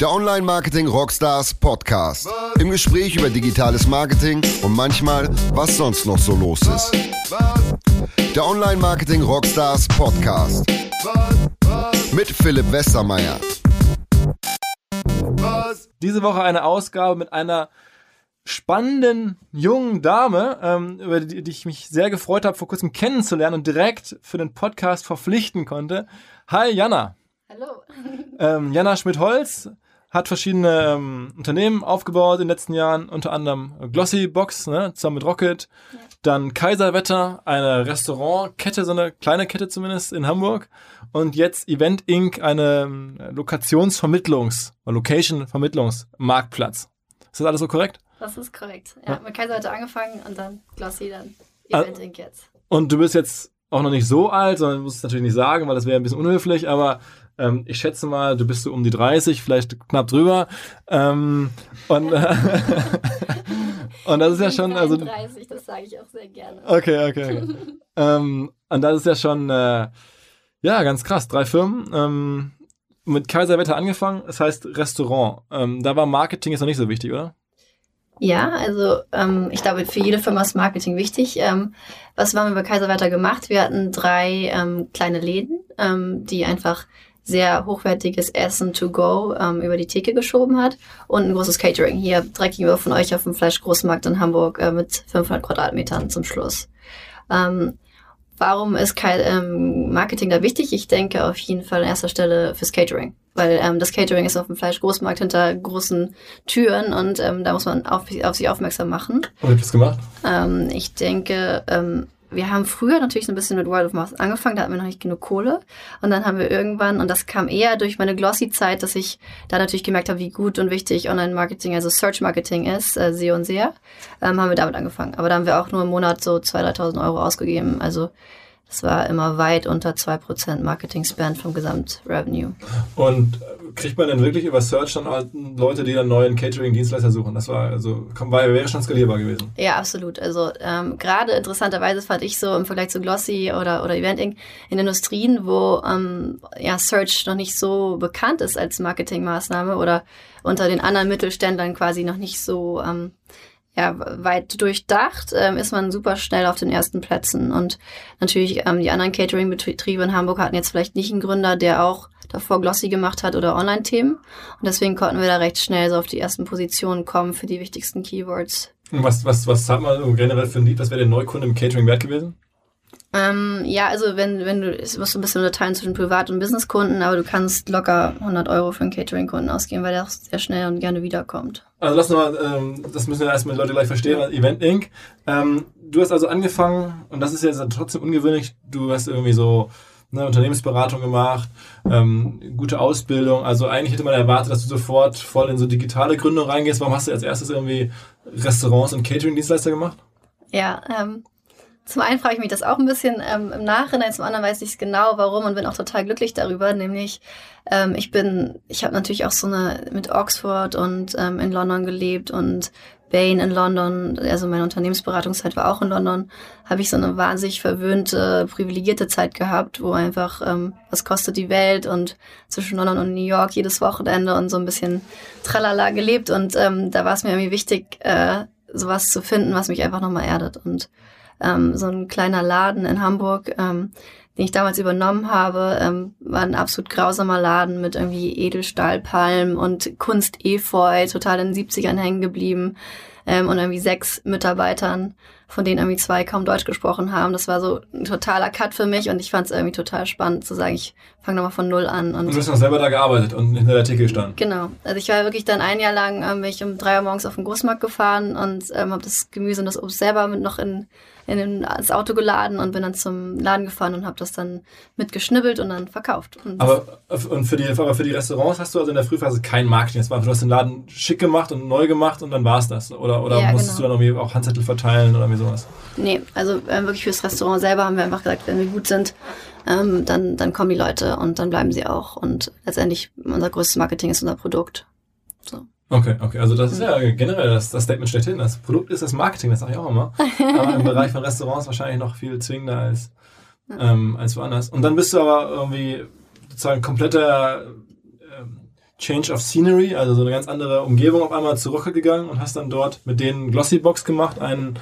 Der Online Marketing Rockstars Podcast. Im Gespräch über digitales Marketing und manchmal, was sonst noch so los ist. Der Online Marketing Rockstars Podcast. Mit Philipp Westermeier. Diese Woche eine Ausgabe mit einer spannenden jungen Dame, ähm, über die, die ich mich sehr gefreut habe, vor kurzem kennenzulernen und direkt für den Podcast verpflichten konnte. Hi Jana. Hallo. Ähm, Jana Schmidt-Holz hat verschiedene ähm, Unternehmen aufgebaut in den letzten Jahren, unter anderem Glossy Box, ne, zusammen mit Rocket. Ja. Dann Kaiserwetter, eine Restaurantkette, so eine kleine Kette zumindest in Hamburg. Und jetzt Event Inc., eine ähm, Lokationsvermittlungs- Location-Vermittlungsmarktplatz. Ist das alles so korrekt? Das ist korrekt. Ja, ja. mit Kaiserwetter angefangen und dann Glossy, dann. Event Inc. jetzt. Und du bist jetzt auch noch nicht so alt, sondern musst es natürlich nicht sagen, weil das wäre ein bisschen unhöflich, aber ähm, ich schätze mal, du bist so um die 30, vielleicht knapp drüber. Ähm, und, äh, und das ist ja schon. 33, also, das sage ich auch sehr gerne. Okay, okay. okay. ähm, und das ist ja schon, äh, ja, ganz krass. Drei Firmen. Ähm, mit Kaiserwetter angefangen, das heißt Restaurant. Ähm, da war Marketing jetzt noch nicht so wichtig, oder? Ja, also ähm, ich glaube, für jede Firma ist Marketing wichtig. Ähm, was haben wir bei Kaiserwetter gemacht? Wir hatten drei ähm, kleine Läden, ähm, die einfach sehr hochwertiges Essen to go ähm, über die Theke geschoben hat und ein großes Catering hier direkt gegenüber von euch auf dem Fleischgroßmarkt in Hamburg äh, mit 500 Quadratmetern zum Schluss. Ähm, warum ist ähm, Marketing da wichtig? Ich denke auf jeden Fall an erster Stelle fürs Catering, weil ähm, das Catering ist auf dem Fleischgroßmarkt hinter großen Türen und ähm, da muss man auf, auf sich aufmerksam machen. Und habt ihr das gemacht? Ähm, ich denke, ähm, wir haben früher natürlich so ein bisschen mit World of Mouth angefangen, da hatten wir noch nicht genug Kohle. Und dann haben wir irgendwann, und das kam eher durch meine Glossy-Zeit, dass ich da natürlich gemerkt habe, wie gut und wichtig Online-Marketing, also Search-Marketing ist, äh, SEO und SEA, ähm, haben wir damit angefangen. Aber da haben wir auch nur im Monat so 2.000, 3.000 Euro ausgegeben. Also das war immer weit unter 2% Marketing-Spend vom Gesamt-Revenue. Und kriegt man denn wirklich über Search dann halt Leute, die dann neuen Catering-Dienstleister suchen? Das war also war, wäre schon skalierbar gewesen. Ja, absolut. Also ähm, gerade interessanterweise fand ich so im Vergleich zu Glossy oder, oder Eventing in Industrien, wo ähm, ja, Search noch nicht so bekannt ist als Marketingmaßnahme oder unter den anderen Mittelständlern quasi noch nicht so ähm, ja, weit durchdacht, ähm, ist man super schnell auf den ersten Plätzen. Und natürlich ähm, die anderen Catering-Betriebe in Hamburg hatten jetzt vielleicht nicht einen Gründer, der auch davor Glossy gemacht hat oder Online-Themen. Und deswegen konnten wir da recht schnell so auf die ersten Positionen kommen für die wichtigsten Keywords. Was, was, was hat man generell für ein Lied? Was wäre der Neukunde im Catering wert gewesen? Ähm, ja, also wenn, wenn du, es musst du ein bisschen unterteilen zwischen Privat- und Businesskunden, aber du kannst locker 100 Euro für einen Catering-Kunden ausgeben, weil der auch sehr schnell und gerne wiederkommt. Also lass mal, ähm, das müssen wir erstmal die Leute gleich verstehen, Event Inc. Ähm, du hast also angefangen, und das ist jetzt trotzdem ungewöhnlich, du hast irgendwie so eine Unternehmensberatung gemacht, ähm, gute Ausbildung. Also eigentlich hätte man erwartet, dass du sofort voll in so digitale Gründung reingehst. Warum hast du als erstes irgendwie Restaurants und Catering-Dienstleister gemacht? Ja, ähm, zum einen frage ich mich das auch ein bisschen ähm, im Nachhinein, zum anderen weiß ich genau, warum und bin auch total glücklich darüber. Nämlich, ähm, ich bin, ich habe natürlich auch so eine mit Oxford und ähm, in London gelebt und Bain in London, also meine Unternehmensberatungszeit war auch in London, habe ich so eine wahnsinnig verwöhnte, privilegierte Zeit gehabt, wo einfach, ähm, was kostet die Welt und zwischen London und New York jedes Wochenende und so ein bisschen tralala gelebt und ähm, da war es mir irgendwie wichtig, äh, sowas zu finden, was mich einfach nochmal erdet und ähm, so ein kleiner Laden in Hamburg, ähm, den ich damals übernommen habe, ähm, war ein absolut grausamer Laden mit irgendwie Edelstahlpalmen und Kunst-Efeu, total in den 70ern hängen geblieben ähm, und irgendwie sechs Mitarbeitern, von denen irgendwie zwei kaum Deutsch gesprochen haben. Das war so ein totaler Cut für mich und ich fand es irgendwie total spannend zu sagen, ich fange nochmal von Null an. Und, und du hast noch selber da gearbeitet und hinter der Theke gestanden? Genau. Also ich war wirklich dann ein Jahr lang, ähm, bin ich um drei Uhr morgens auf den Großmarkt gefahren und ähm, habe das Gemüse und das Obst selber mit noch in in das Auto geladen und bin dann zum Laden gefahren und habe das dann mitgeschnibbelt und dann verkauft. Und aber, und für die, aber für die Restaurants hast du also in der Frühphase kein Marketing. Das war, du hast den Laden schick gemacht und neu gemacht und dann war es das. Oder, oder ja, musstest genau. du dann irgendwie auch Handzettel verteilen oder irgendwie sowas? Nee, also äh, wirklich fürs Restaurant selber haben wir einfach gesagt, wenn wir gut sind, ähm, dann, dann kommen die Leute und dann bleiben sie auch. Und letztendlich unser größtes Marketing ist unser Produkt. So. Okay, okay. Also das ist ja generell das, das Statement schlechthin. Das Produkt ist das Marketing, das sage ich auch immer. Aber im Bereich von Restaurants wahrscheinlich noch viel zwingender als, ähm, als woanders. Und dann bist du aber irgendwie sozusagen kompletter ähm, Change of Scenery, also so eine ganz andere Umgebung auf einmal zurückgegangen und hast dann dort mit denen Glossybox gemacht, einen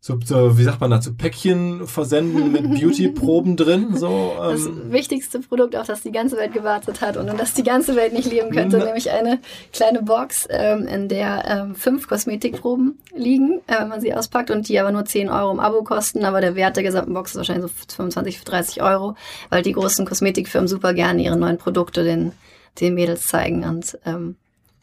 so, so, wie sagt man dazu, Päckchen versenden mit Beauty-Proben drin. So, ähm. Das wichtigste Produkt, auf das die ganze Welt gewartet hat und um das die ganze Welt nicht leben könnte, nämlich eine kleine Box, ähm, in der ähm, fünf Kosmetikproben liegen, äh, wenn man sie auspackt und die aber nur 10 Euro im Abo kosten, aber der Wert der gesamten Box ist wahrscheinlich so 25, 30 Euro, weil die großen Kosmetikfirmen super gerne ihre neuen Produkte den, den Mädels zeigen und ähm,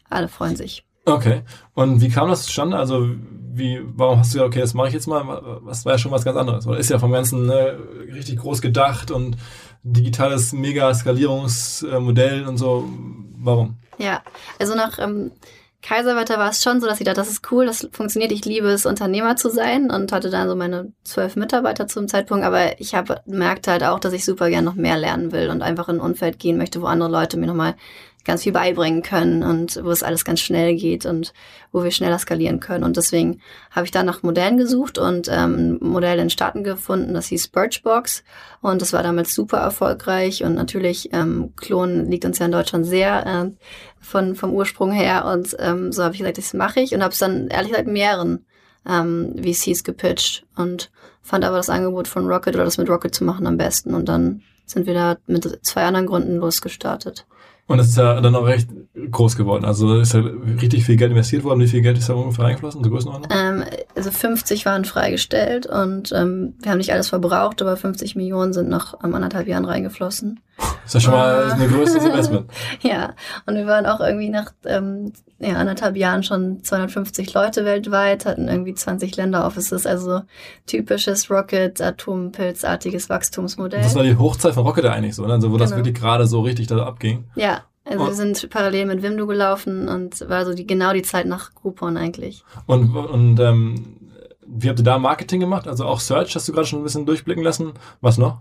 alle freuen sich. Okay. Und wie kam das zustande? Also wie, warum hast du gesagt, okay, das mache ich jetzt mal? Das war ja schon was ganz anderes. Oder ist ja vom Ganzen ne, richtig groß gedacht und digitales Mega-Skalierungsmodell und so. Warum? Ja, also nach ähm, Kaiserwetter war es schon so, dass ich dachte, das ist cool, das funktioniert, ich liebe es, Unternehmer zu sein und hatte dann so meine zwölf Mitarbeiter zum Zeitpunkt, aber ich habe merkt halt auch, dass ich super gern noch mehr lernen will und einfach in ein Umfeld gehen möchte, wo andere Leute mir nochmal ganz viel beibringen können und wo es alles ganz schnell geht und wo wir schneller skalieren können. Und deswegen habe ich dann nach Modellen gesucht und ähm, ein Modell in Staaten gefunden, das hieß Birchbox und das war damals super erfolgreich. Und natürlich ähm, Klon liegt uns ja in Deutschland sehr äh, von vom Ursprung her. Und ähm, so habe ich gesagt, das mache ich. Und habe es dann ehrlich gesagt mehreren ähm, VCs gepitcht und fand aber das Angebot von Rocket oder das mit Rocket zu machen am besten. Und dann sind wir da mit zwei anderen Gründen losgestartet. Und es ist ja dann auch recht groß geworden. Also ist ja richtig viel Geld investiert worden. Wie viel Geld ist da ungefähr eingeflossen? So Größenordnung? Ähm, also 50 waren freigestellt und ähm, wir haben nicht alles verbraucht, aber 50 Millionen sind nach ähm, anderthalb Jahren reingeflossen. Ist ja schon mal ein größeres Investment. ja, und wir waren auch irgendwie nach ähm, ja, anderthalb Jahren schon 250 Leute weltweit, hatten irgendwie 20 Länderoffices, also typisches Rocket, Atompilzartiges Wachstumsmodell. Das war die Hochzeit von Rocket eigentlich so, ne? also wo genau. das wirklich gerade so richtig da abging. Ja, also oh. wir sind parallel mit Wimdu gelaufen und war so die, genau die Zeit nach Groupon eigentlich. Und, und ähm, wie habt ihr da Marketing gemacht? Also auch Search hast du gerade schon ein bisschen durchblicken lassen. Was noch?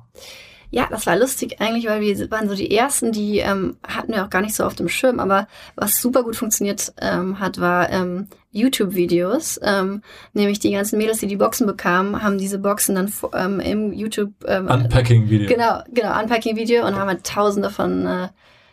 Ja, das war lustig eigentlich, weil wir waren so die ersten, die ähm, hatten wir auch gar nicht so auf dem Schirm, aber was super gut funktioniert ähm, hat, war ähm, YouTube-Videos. Ähm, nämlich die ganzen Mädels, die die Boxen bekamen, haben diese Boxen dann ähm, im YouTube ähm, Unpacking-Video. Genau, genau, Unpacking-Video und haben halt tausende von äh,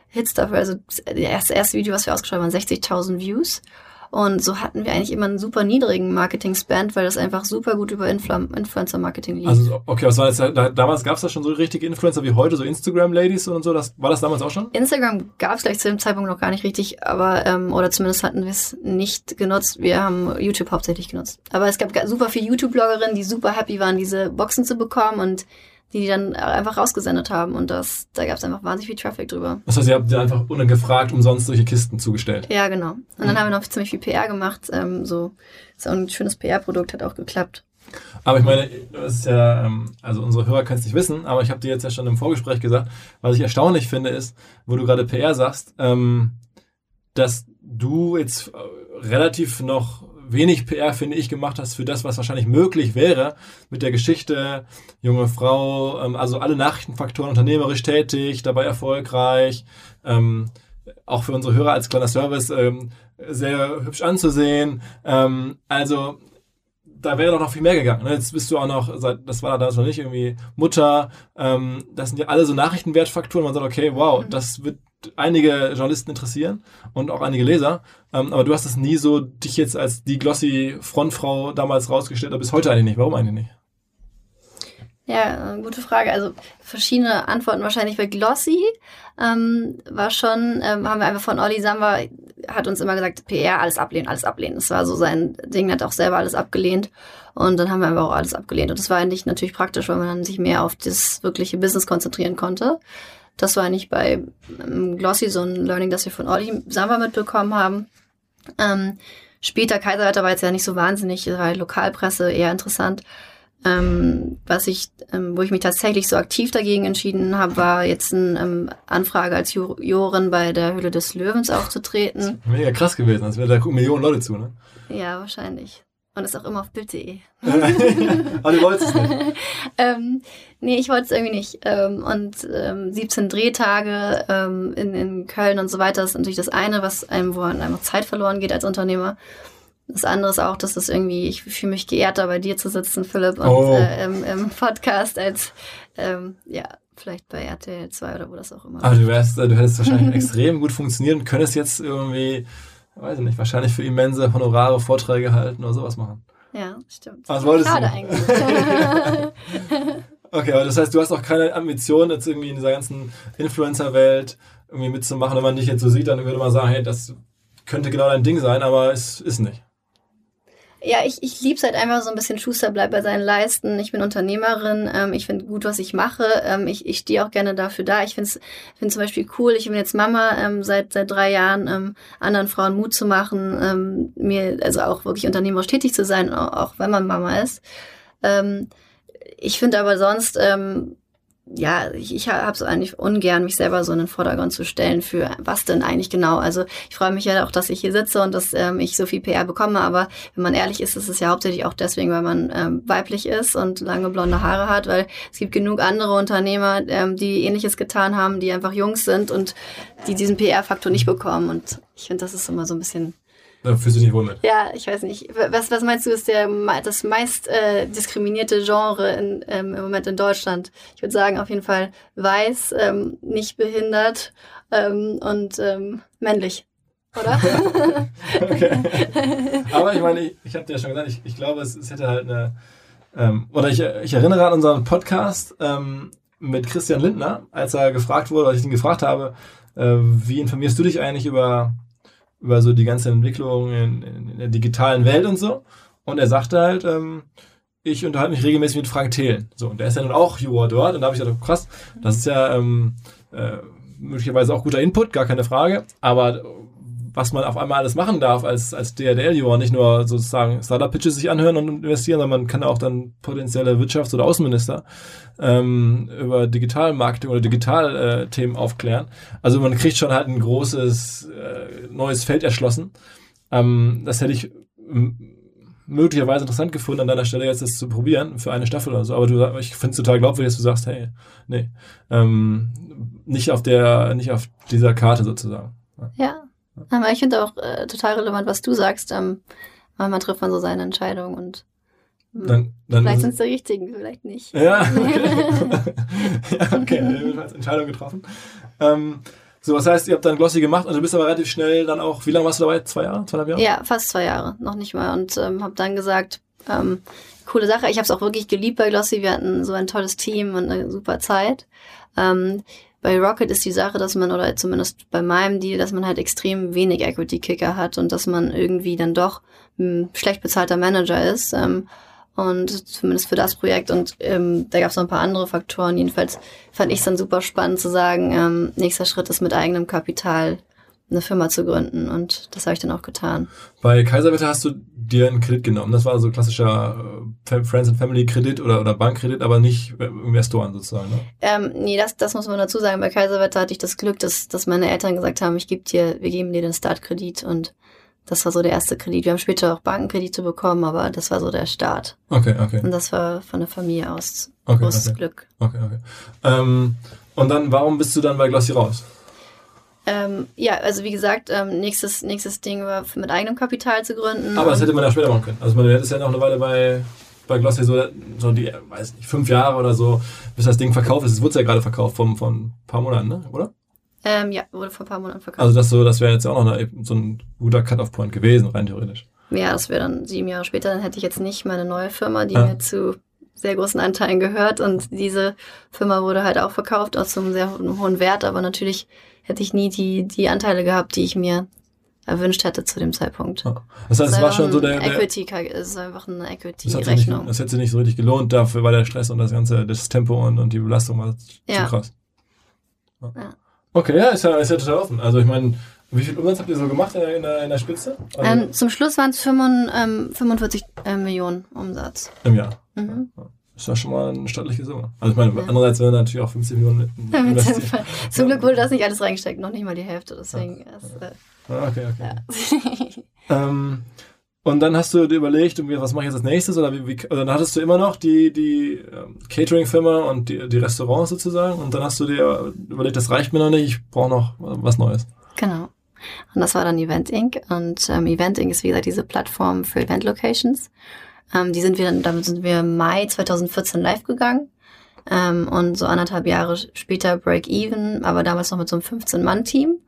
Hits dafür. Also das erste, Video, was wir ausgeschrieben haben, 60.000 Views. Und so hatten wir eigentlich immer einen super niedrigen Marketing-Spend, weil das einfach super gut über Influ Influencer-Marketing lief. Also, okay, was war jetzt, da, damals gab es da schon so richtige Influencer wie heute, so Instagram-Ladies und so, das, war das damals auch schon? Instagram gab es gleich zu dem Zeitpunkt noch gar nicht richtig, aber, ähm, oder zumindest hatten wir es nicht genutzt. Wir haben YouTube hauptsächlich genutzt. Aber es gab super viele YouTube-Bloggerinnen, die super happy waren, diese Boxen zu bekommen und die die dann einfach rausgesendet haben und das, da gab es einfach wahnsinnig viel Traffic drüber. Das heißt, ihr habt dir einfach ungefragt umsonst solche Kisten zugestellt? Ja, genau. Und dann mhm. haben wir noch ziemlich viel PR gemacht. Ähm, so ist auch ein schönes PR-Produkt, hat auch geklappt. Aber ich meine, das ist ja, ähm, also unsere Hörer können es nicht wissen, aber ich habe dir jetzt ja schon im Vorgespräch gesagt, was ich erstaunlich finde, ist, wo du gerade PR sagst, ähm, dass du jetzt äh, relativ noch wenig PR, finde ich, gemacht hast für das, was wahrscheinlich möglich wäre mit der Geschichte, junge Frau, ähm, also alle Nachrichtenfaktoren, unternehmerisch tätig, dabei erfolgreich, ähm, auch für unsere Hörer als kleiner Service ähm, sehr hübsch anzusehen. Also da wäre doch noch viel mehr gegangen. Ne? Jetzt bist du auch noch, das war damals noch nicht irgendwie Mutter. Das sind ja alle so Nachrichtenwertfaktoren. Man sagt, okay, wow, mhm. das wird einige Journalisten interessieren und auch einige Leser. Ähm, aber du hast es nie so dich jetzt als die glossy Frontfrau damals rausgestellt, aber bis heute eigentlich nicht. Warum eigentlich nicht? Ja, gute Frage. Also verschiedene Antworten wahrscheinlich. Bei Glossy ähm, war schon, ähm, haben wir einfach von Olli Samba, hat uns immer gesagt, PR, alles ablehnen, alles ablehnen. Das war so sein Ding, hat auch selber alles abgelehnt. Und dann haben wir einfach auch alles abgelehnt. Und das war eigentlich natürlich praktisch, weil man sich mehr auf das wirkliche Business konzentrieren konnte. Das war eigentlich bei ähm, Glossy so ein Learning, das wir von Olli Samba mitbekommen haben. Ähm, später Kaiserwetter war jetzt ja nicht so wahnsinnig, war Lokalpresse eher interessant. Ähm, was ich, ähm, wo ich mich tatsächlich so aktiv dagegen entschieden habe, war jetzt eine ähm, Anfrage als Jurorin bei der Höhle des Löwens aufzutreten. Mega krass gewesen, als wäre da gucken Millionen Leute zu, ne? Ja, wahrscheinlich. Und ist auch immer auf Bild.de. Aber du wolltest es nicht. ähm, nee, ich wollte es irgendwie nicht. Ähm, und ähm, 17 Drehtage ähm, in, in Köln und so weiter ist natürlich das eine, was einem, wo einfach Zeit verloren geht als Unternehmer. Das andere ist auch, dass es irgendwie, ich fühle mich geehrt, da bei dir zu sitzen, Philipp, und oh. äh, im, im, Podcast als, ähm, ja, Vielleicht bei RTL 2 oder wo das auch immer. Aber du wärst, du hättest wahrscheinlich extrem gut funktionieren und könntest jetzt irgendwie, weiß ich nicht, wahrscheinlich für immense Honorare Vorträge halten oder sowas machen. Ja, stimmt. Was wolltest Schade du? eigentlich. Okay, aber das heißt, du hast auch keine Ambition, jetzt irgendwie in dieser ganzen Influencer-Welt irgendwie mitzumachen. Wenn man dich jetzt so sieht, dann würde man sagen, hey, das könnte genau dein Ding sein, aber es ist nicht. Ja, ich, ich liebe es halt einfach so ein bisschen Schuster bleibt bei seinen Leisten. Ich bin Unternehmerin, ähm, ich finde gut, was ich mache. Ähm, ich ich stehe auch gerne dafür da. Ich finde es find zum Beispiel cool, ich bin jetzt Mama ähm, seit seit drei Jahren, ähm, anderen Frauen Mut zu machen, ähm, mir also auch wirklich unternehmerisch tätig zu sein, auch, auch wenn man Mama ist. Ähm, ich finde aber sonst, ähm, ja, ich, ich habe es eigentlich ungern, mich selber so in den Vordergrund zu stellen für was denn eigentlich genau. Also ich freue mich ja auch, dass ich hier sitze und dass ähm, ich so viel PR bekomme, aber wenn man ehrlich ist, ist es ja hauptsächlich auch deswegen, weil man ähm, weiblich ist und lange blonde Haare hat, weil es gibt genug andere Unternehmer, ähm, die ähnliches getan haben, die einfach Jungs sind und die diesen PR-Faktor nicht bekommen. Und ich finde, das ist immer so ein bisschen Da fühlst du dich nicht wohl mit. ja, ich weiß nicht. Was, was meinst du, ist der, das meist äh, diskriminierte Genre in, ähm, im Moment in Deutschland? Ich würde sagen, auf jeden Fall weiß, ähm, nicht behindert ähm, und ähm, männlich. Oder? Okay. Aber ich meine, ich, ich habe dir ja schon gesagt, ich, ich glaube, es, es hätte halt eine. Ähm, oder ich, ich erinnere an unseren Podcast ähm, mit Christian Lindner, als er gefragt wurde, als ich ihn gefragt habe, äh, wie informierst du dich eigentlich über, über so die ganze Entwicklung in, in, der digitalen Welt und so? Und er sagte halt, ähm, ich unterhalte mich regelmäßig mit Frank Thelen. So, und der ist ja nun auch Juror dort. Und da habe ich gedacht, krass, das ist ja ähm, äh, möglicherweise auch guter Input, gar keine Frage. Aber was man auf einmal alles machen darf als, als DRDL-Juror, nicht nur sozusagen Startup-Pitches sich anhören und investieren, sondern man kann auch dann potenzielle Wirtschafts- oder Außenminister ähm, über Digitalmarketing oder Digitalthemen aufklären. Also man kriegt schon halt ein großes äh, neues Feld erschlossen. Ähm, das hätte ich m- möglicherweise interessant gefunden, an deiner Stelle jetzt das zu probieren für eine Staffel oder so. Aber du, ich finde es total glaubwürdig, dass du sagst, hey, nee, ähm, nicht auf der, nicht auf dieser Karte sozusagen. ja. Aber ich finde auch äh, total relevant, was du sagst. Ähm, manchmal trifft man so seine Entscheidung und hm, Dann, dann vielleicht sind es die richtigen, vielleicht nicht. Ja, okay. ja, okay, jedenfalls Entscheidung getroffen. Ähm, so, was heißt, ihr habt dann Glossy gemacht und du bist aber relativ schnell dann auch, wie lange warst du dabei? Zwei Jahre? Zweieinhalb Jahre? Ja, fast zwei Jahre, noch nicht mal. Und ähm, habe dann gesagt, ähm, coole Sache. Ich habe es auch wirklich geliebt bei Glossy. Wir hatten so ein tolles Team und eine super Zeit. Ähm, bei Rocket ist die Sache, dass man, oder zumindest bei meinem Deal, dass man halt extrem wenig Equity-Kicker hat und dass man irgendwie dann doch ein schlecht bezahlter Manager ist. Ähm, und zumindest für das Projekt. Und ähm, da gab es noch ein paar andere Faktoren. Jedenfalls fand ich es dann super spannend zu sagen, ähm, nächster Schritt ist mit eigenem Kapital eine Firma zu gründen. Und das habe ich dann auch getan. Bei Kaiserwetter hast du dir einen Kredit genommen. Das war so klassischer äh, Friends and Family Kredit oder, oder Bankkredit, aber nicht äh, Investoren sozusagen. Ne? Ähm, nee, das, das muss man dazu sagen. Bei Kaiserwetter hatte ich das Glück, dass, dass meine Eltern gesagt haben, ich gebe dir, wir geben dir den Startkredit und das war so der erste Kredit. Wir haben später auch Bankenkredite bekommen, aber das war so der Start. Okay, okay. Und das war von der Familie aus Okay, großes okay. Glück. okay, okay. Ähm, und dann, warum bist du dann bei Glossy raus? Ähm, ja, also wie gesagt, ähm, nächstes, nächstes Ding war mit eigenem Kapital zu gründen. Aber das hätte man ja später machen können. Also man hätte es ja noch eine Weile bei, bei Glossy so, so die, weiß nicht, fünf Jahre oder so, bis das Ding verkauft ist. Es wurde ja gerade verkauft von, von ein paar Monaten, ne? oder? ähm, ja, wurde vor ein paar Monaten verkauft. Also das so, das wäre jetzt ja auch noch eine, so ein guter Cut-off-Point gewesen, rein theoretisch. Ja, das wäre dann sieben Jahre später, dann hätte ich jetzt nicht meine neue Firma, die Ah. mir zu sehr großen Anteilen gehört. Und diese Firma wurde halt auch verkauft, auch zum sehr ho- hohen Wert, aber natürlich hätte ich nie die, die Anteile gehabt, die ich mir erwünscht hätte zu dem Zeitpunkt. Ja. Das heißt, es war schon so der, der Equity, es ist einfach eine das, hat sich nicht, Equity-Rechnung. das hätte sich nicht so richtig gelohnt, dafür war der Stress und das ganze, das Tempo und, und die Belastung war Ja. zu krass. Ja. Ja. Okay, ja, ist ja, ist ja total offen. Also ich meine, wie viel Umsatz habt ihr so gemacht in der, in der, in der Spitze? Also Ähm, zum Schluss waren es 45 äh, Millionen Umsatz. Im Jahr. Mhm. Das war schon mal eine stattliche Summe. Also ich meine, Ja. andererseits werden natürlich auch 50 Millionen investiert. Zum Glück wurde das nicht alles reingesteckt, noch nicht mal die Hälfte, deswegen ist, äh, Ah, Okay, okay. ja. Ähm, und dann hast du dir überlegt, was mache ich jetzt als nächstes? Oder, wie, wie, oder dann hattest du immer noch die, die ähm, Catering-Firma und die, die Restaurants sozusagen. Und dann hast du dir überlegt, das reicht mir noch nicht, ich brauche noch was Neues. Genau. Und das war dann Event Inc. Und ähm, Event Inc. ist wie gesagt diese Plattform für Event Locations. Ähm, die sind wir dann, damit sind wir Mai 2014 live gegangen. ähm, und so anderthalb Jahre später Break-Even, aber damals noch mit so einem 15-Mann-Team.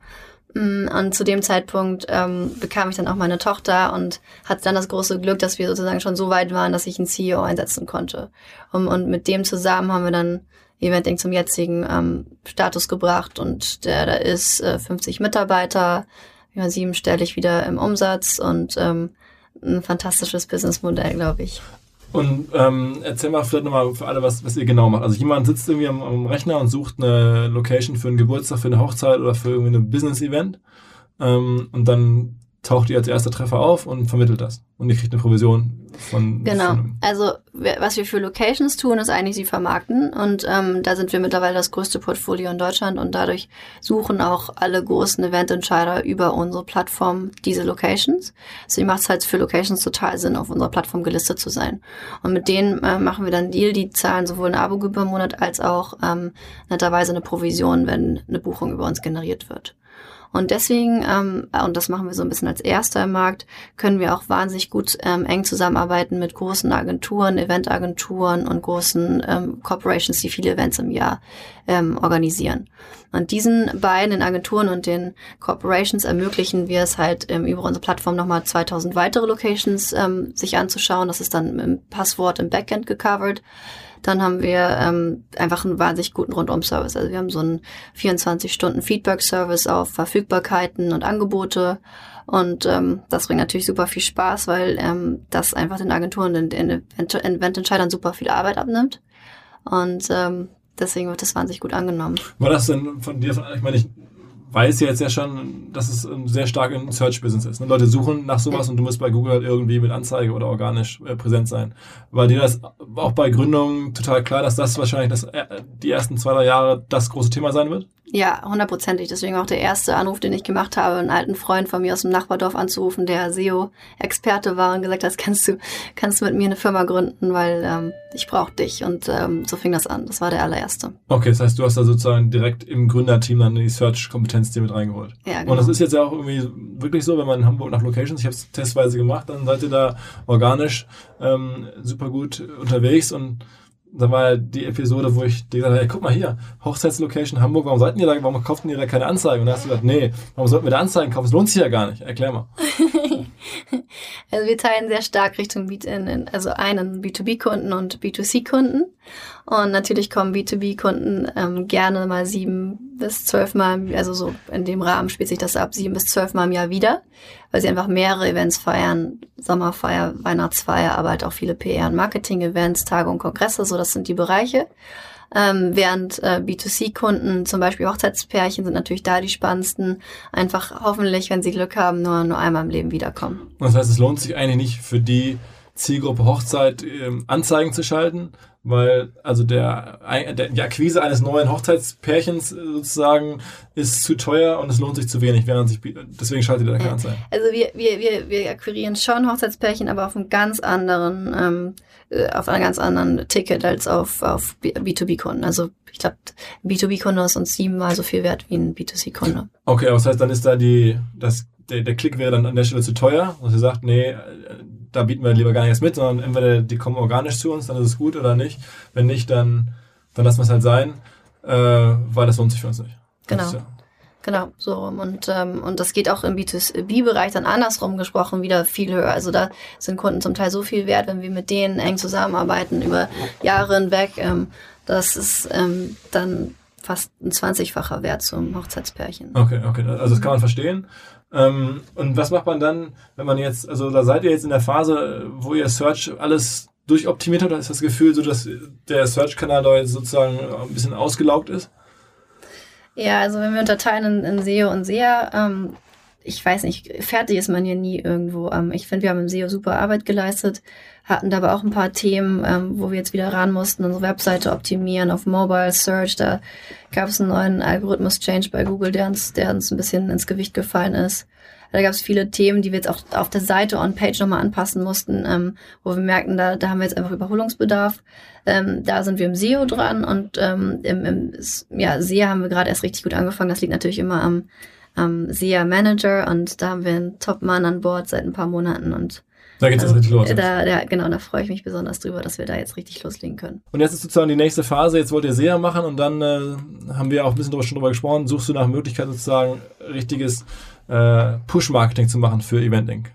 Mm, und zu dem Zeitpunkt ähm, bekam ich dann auch meine Tochter und hatte dann das große Glück, dass wir sozusagen schon so weit waren, dass ich einen CEO einsetzen konnte. Und, und mit dem zusammen haben wir dann Eventing zum jetzigen ähm, Status gebracht und der da ist äh, 50 Mitarbeiter, ja, siebenstellig wieder im Umsatz und ähm, ein fantastisches Businessmodell, glaube ich. Und ähm, erzähl mal vielleicht nochmal für alle, was, was ihr genau macht. Also jemand sitzt irgendwie am, am Rechner und sucht eine Location für einen Geburtstag, für eine Hochzeit oder für irgendwie ein Business-Event. Ähm, und dann taucht ihr als erster Treffer auf und vermittelt das. Und ihr kriegt eine Provision von. Genau. Von also was wir für Locations tun, ist eigentlich sie vermarkten. Und ähm, da sind wir mittlerweile das größte Portfolio in Deutschland und dadurch suchen auch alle großen Evententscheider über unsere Plattform diese Locations. Deswegen macht es halt für Locations total Sinn, auf unserer Plattform gelistet zu sein. Und mit denen äh, machen wir dann Deal, die zahlen sowohl eine Abogebühr im Monat als auch ähm, netterweise eine Provision, wenn eine Buchung über uns generiert wird. Und deswegen, ähm, und das machen wir so ein bisschen als erster im Markt, können wir auch wahnsinnig gut ähm, eng zusammenarbeiten mit großen Agenturen, Eventagenturen und großen ähm, Corporations, die viele Events im Jahr ähm, organisieren. Und diesen beiden, den Agenturen und den Corporations, ermöglichen wir es halt ähm, über unsere Plattform nochmal 2000 weitere Locations ähm, sich anzuschauen. Das ist dann im Passwort im Backend gecovert. Dann haben wir ähm, einfach einen wahnsinnig guten Rundum-Service. Also wir haben so einen 24-Stunden-Feedback-Service auf Verfügbarkeiten und Angebote. Und ähm, das bringt natürlich super viel Spaß, weil ähm, das einfach den Agenturen und den Evententscheidern super viel Arbeit abnimmt. Und ähm, deswegen wird das wahnsinnig gut angenommen. War das denn von dir, ich meine, ich weiß jetzt ja schon, dass es sehr stark im Search-Business ist. Ne? Leute suchen nach sowas und du musst bei Google halt irgendwie mit Anzeige oder organisch äh, präsent sein. War dir das auch bei Gründung total klar, dass das wahrscheinlich das, äh, die ersten zwei, drei Jahre das große Thema sein wird? Ja, hundertprozentig. Deswegen auch der erste Anruf, den ich gemacht habe, einen alten Freund von mir aus dem Nachbardorf anzurufen, der SEO-Experte war und gesagt hat, kannst du, kannst du mit mir eine Firma gründen, weil ähm, ich brauche dich. Und ähm, so fing das an. Das war der allererste. Okay, das heißt, du hast da sozusagen direkt im Gründerteam dann die Search-Kompetenz dir mit reingeholt. Ja, genau. Und das ist jetzt ja auch irgendwie wirklich so, wenn man in Hamburg nach Locations, ich habe es testweise gemacht, dann seid ihr da organisch ähm, super gut unterwegs und da war ja die Episode, wo ich dir gesagt habe, hey, guck mal hier, Hochzeitslocation Hamburg, warum seid ihr da, warum kauften ihr da keine Anzeigen? Und da hast du gesagt, nee, warum sollten wir da Anzeigen kaufen? Das lohnt sich ja gar nicht. Erklär mal. also wir teilen sehr stark Richtung B also einen B2B-Kunden und B2C-Kunden. Und natürlich kommen B2B-Kunden ähm, gerne mal sieben bis zwölf Mal, also so in dem Rahmen spielt sich das ab, sieben bis zwölf Mal im Jahr wieder, weil sie einfach mehrere Events feiern, Sommerfeier, Weihnachtsfeier, aber halt auch viele PR- und Marketing-Events, Tage und Kongresse, so das sind die Bereiche. Ähm, während äh, B2C-Kunden, zum Beispiel Hochzeitspärchen, sind natürlich da die spannendsten. Einfach hoffentlich, wenn sie Glück haben, nur, nur einmal im Leben wiederkommen. Das heißt, es lohnt sich eigentlich nicht für die Zielgruppe Hochzeit ähm, Anzeigen zu schalten, weil also der, der, die Akquise eines neuen Hochzeitspärchens sozusagen ist zu teuer und es lohnt sich zu wenig, während sich deswegen schaltet ihr da keine Anzeigen. Also wir, wir, wir, wir akquirieren schon Hochzeitspärchen, aber auf einem ganz anderen, ähm, äh, auf einem ganz anderen Ticket als auf, auf B2B-Kunden. Also ich glaube, B2B-Kunde ist uns siebenmal so viel wert wie ein B2C-Kunde. Okay, aber das heißt, dann ist da die, das, der, der Klick wäre dann an der Stelle zu teuer und ihr sagt, nee, da bieten wir lieber gar nichts mit, sondern entweder die kommen organisch zu uns, dann ist es gut oder nicht. Wenn nicht, dann, dann lassen wir es halt sein, äh, weil das lohnt sich für uns nicht. Genau. Ja Genau, so rum. Und, ähm, und das geht auch im B2B-Bereich dann andersrum gesprochen wieder viel höher. Also da sind Kunden zum Teil so viel wert, wenn wir mit denen eng zusammenarbeiten über Jahre hinweg. Ähm, das ist ähm, dann fast ein 20-facher Wert zum Hochzeitspärchen. Okay, okay. Also das kann man verstehen. Ähm, und was macht man dann, wenn man jetzt, also da seid ihr jetzt in der Phase, wo ihr Search alles durchoptimiert habt, ist das Gefühl so, dass der Search-Kanal da jetzt sozusagen ein bisschen ausgelaugt ist? Ja, also wenn wir unterteilen in, in SEO und SEA, ähm, ich weiß nicht, fertig ist man ja nie irgendwo. Ähm, ich finde, wir haben im SEO super Arbeit geleistet, hatten da aber auch ein paar Themen, ähm, wo wir jetzt wieder ran mussten, unsere Webseite optimieren auf Mobile Search. Da gab es einen neuen Algorithmus-Change bei Google, der uns, der uns ein bisschen ins Gewicht gefallen ist. Da gab es viele Themen, die wir jetzt auch auf der Seite on-page nochmal anpassen mussten, ähm, wo wir merkten, da, da haben wir jetzt einfach Überholungsbedarf. Ähm, da sind wir im SEO dran und ähm, im, im ja, SEO haben wir gerade erst richtig gut angefangen. Das liegt natürlich immer am, am SEA Manager und da haben wir einen Top-Mann an Bord seit ein paar Monaten und Da geht es jetzt richtig los. Da, da, genau, da freue ich mich besonders drüber, dass wir da jetzt richtig loslegen können. Und jetzt ist sozusagen die nächste Phase, jetzt wollt ihr SEA machen und dann äh, haben wir auch ein bisschen drüber, schon drüber gesprochen, suchst du nach Möglichkeit sozusagen richtiges äh, Push-Marketing zu machen für Eventing.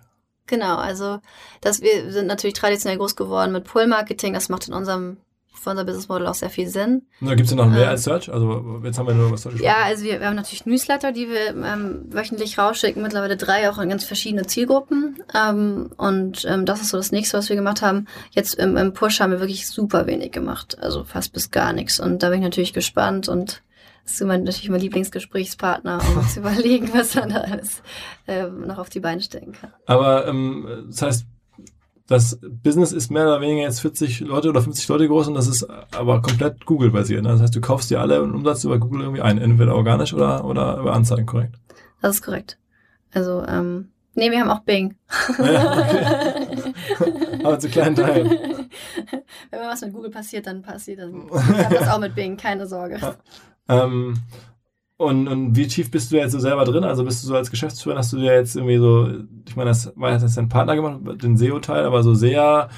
Genau, also dass wir sind natürlich traditionell groß geworden mit Pull-Marketing, das macht in unserem für unser Business Model auch sehr viel Sinn. Da gibt es noch mehr ähm, als Search? Also jetzt haben wir nur was Search Ja, also wir, wir, haben natürlich Newsletter, die wir ähm, wöchentlich rausschicken, mittlerweile drei auch in ganz verschiedene Zielgruppen. Ähm, und ähm, das ist so das nächste, was wir gemacht haben. Jetzt im, im Push haben wir wirklich super wenig gemacht, also fast bis gar nichts. Und da bin ich natürlich gespannt und das ist immer natürlich mein Lieblingsgesprächspartner, um zu überlegen, was man da alles äh, noch auf die Beine stellen kann. Aber ähm, das heißt, das Business ist mehr oder weniger jetzt 40 Leute oder 50 Leute groß und das ist aber komplett Google-basiert. Ne? Das heißt, du kaufst dir alle Umsatz über Google irgendwie ein, entweder organisch oder, oder über Anzeigen, korrekt? Das ist korrekt. Also, ähm, nee, wir haben auch Bing. Ja, okay. aber zu kleinen Teilen. Wenn mal was mit Google passiert, dann passiert das. Ich habe das auch mit Bing, keine Sorge. Ja. Ähm, und, und wie tief bist du jetzt so selber drin? Also bist du so als Geschäftsführer, hast du dir jetzt irgendwie so, ich meine, das war jetzt dein Partner gemacht, den SEO-Teil, aber so sehr,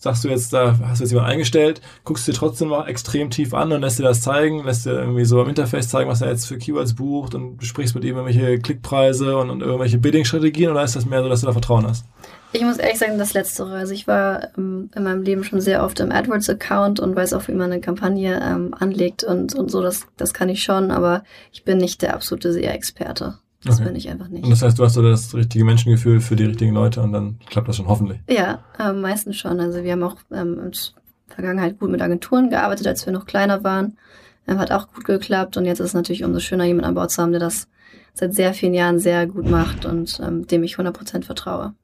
sagst du jetzt, da hast du jetzt jemanden eingestellt, guckst du dir trotzdem noch extrem tief an und lässt dir das zeigen, lässt dir irgendwie so im Interface zeigen, was er jetzt für Keywords bucht und besprichst mit ihm irgendwelche Klickpreise und, und irgendwelche Bidding-Strategien oder ist das mehr so, dass du da Vertrauen hast? Ich muss ehrlich sagen, das Letztere. Also ich war ähm, in meinem Leben schon sehr oft im AdWords-Account und weiß auch, wie man eine Kampagne ähm, anlegt und, und so, das, das kann ich schon, aber ich bin nicht der absolute SEA-Experte. Das okay. bin ich einfach nicht. Und das heißt, du hast so das richtige Menschengefühl für die richtigen Leute und dann klappt das schon hoffentlich. Ja, ähm, meistens schon. Also wir haben auch ähm, in der Vergangenheit gut mit Agenturen gearbeitet, als wir noch kleiner waren. Ähm, hat auch gut geklappt und jetzt ist es natürlich umso schöner, jemanden an Bord zu haben, der das seit sehr vielen Jahren sehr gut macht und ähm, dem ich 100% vertraue.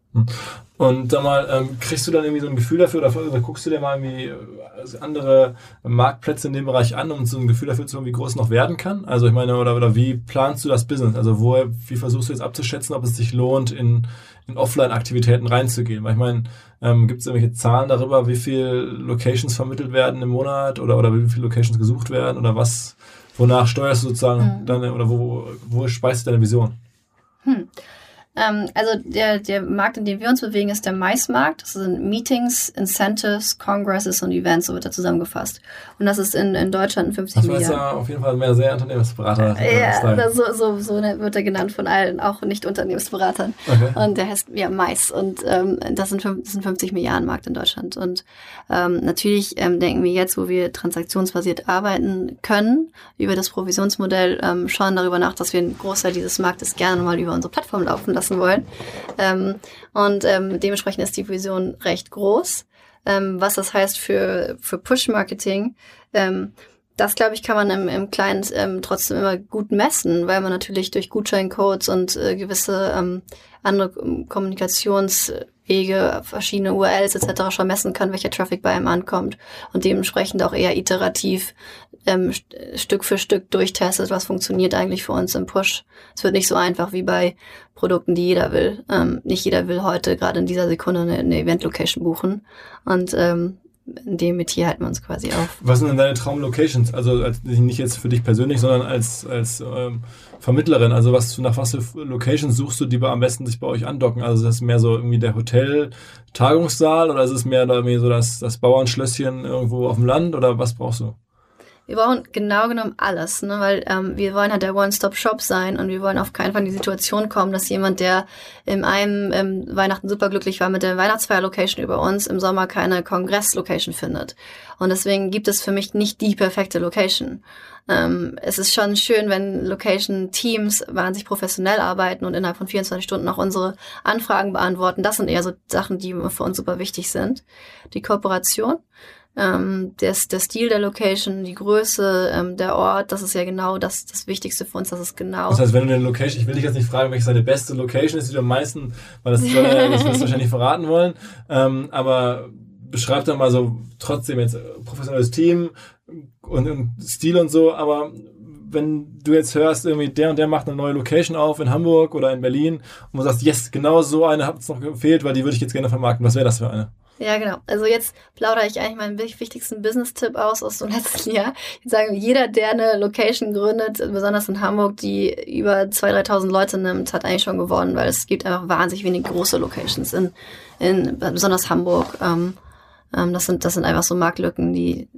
Und sag mal, ähm, kriegst du dann irgendwie so ein Gefühl dafür oder, oder guckst du dir mal irgendwie äh, andere Marktplätze in dem Bereich an, um so ein Gefühl dafür zu haben, wie groß es noch werden kann? Also ich meine, oder, oder wie planst du das Business? Also wo, wie versuchst du jetzt abzuschätzen, ob es sich lohnt, in, in Offline-Aktivitäten reinzugehen? Weil ich meine, ähm, gibt es irgendwelche Zahlen darüber, wie viele Locations vermittelt werden im Monat oder, oder wie viele Locations gesucht werden oder was, wonach steuerst du sozusagen mhm. deine, oder wo, wo speist du deine Vision? Hm. Ähm, also der, der Markt, in dem wir uns bewegen, ist der Maismarkt. Das sind Meetings, Incentives, Congresses und Events, so wird er zusammengefasst. Und das ist in, in Deutschland ein 50 Milliarden. Das ist ja auf jeden Fall mehr sehr Unternehmensberater. Ja, so, so, so wird er genannt von allen, auch nicht Unternehmensberatern. Okay. Und der heißt ja Mais. Und ähm, das, sind, das sind 50 Milliarden Markt in Deutschland. Und ähm, natürlich ähm, denken wir jetzt, wo wir transaktionsbasiert arbeiten können, über das Provisionsmodell, ähm, schauen darüber nach, dass wir einen Großteil dieses Marktes gerne mal über unsere Plattform laufen lassen lassen wollen. Ähm, und ähm, dementsprechend ist die Vision recht groß. Ähm, was das heißt für, für Push-Marketing, ähm, das, glaube ich, kann man im, im Kleinen ähm, trotzdem immer gut messen, weil man natürlich durch Gutscheincodes und äh, gewisse ähm, andere Kommunikationswege, verschiedene URLs etc. schon messen kann, welcher Traffic bei einem ankommt und dementsprechend auch eher iterativ ähm, Stück für Stück durchtestet, was funktioniert eigentlich für uns im Push. Es wird nicht so einfach wie bei Produkten, die jeder will. Ähm, nicht jeder will heute gerade in dieser Sekunde eine, eine Event-Location buchen. Und ähm, in dem Metier halten wir uns quasi auf. Was sind denn deine Traumlocations? Also als, nicht jetzt für dich persönlich, sondern als, als ähm, Vermittlerin. Also was nach was für Locations suchst du, die am besten sich bei euch andocken? Also ist das mehr so irgendwie der Hotel-Tagungssaal oder ist es mehr irgendwie so das, das Bauernschlösschen irgendwo auf dem Land oder was brauchst du? Wir brauchen genau genommen alles, ne? weil ähm, wir wollen halt der One-Stop-Shop sein und wir wollen auf keinen Fall in die Situation kommen, dass jemand, der in einem ähm, Weihnachten superglücklich war mit der Weihnachtsfeier-Location über uns, im Sommer keine Kongress-Location findet. Und deswegen gibt es für mich nicht die perfekte Location. Ähm, es ist schon schön, wenn Location-Teams wahnsinnig professionell arbeiten und innerhalb von 24 Stunden auch unsere Anfragen beantworten. Das sind eher so Sachen, die für uns super wichtig sind. Die Kooperation ähm, der, der Stil der Location, die Größe, ähm, der Ort, das ist ja genau das, das Wichtigste für uns, das ist genau. Das heißt, wenn du eine Location, ich will dich jetzt nicht fragen, welche deine beste Location ist, die du am meisten, weil das, äh, das wirst du wahrscheinlich verraten wollen, ähm, aber beschreib doch mal so trotzdem jetzt professionelles Team und, und Stil und so, aber wenn du jetzt hörst, irgendwie der und der macht eine neue Location auf in Hamburg oder in Berlin und du sagst, yes, genau so eine hat es noch gefehlt, weil die würde ich jetzt gerne vermarkten. Was wäre das für eine? Ja, genau. Also jetzt plaudere ich eigentlich meinen wichtigsten Business-Tipp aus aus dem letzten Jahr. Ich sage, jeder, der eine Location gründet, besonders in Hamburg, die über 2.000, 3.000 Leute nimmt, hat eigentlich schon gewonnen, weil es gibt einfach wahnsinnig wenig große Locations in, in besonders Hamburg. Ähm, ähm, das, sind, das sind einfach so Marktlücken, die,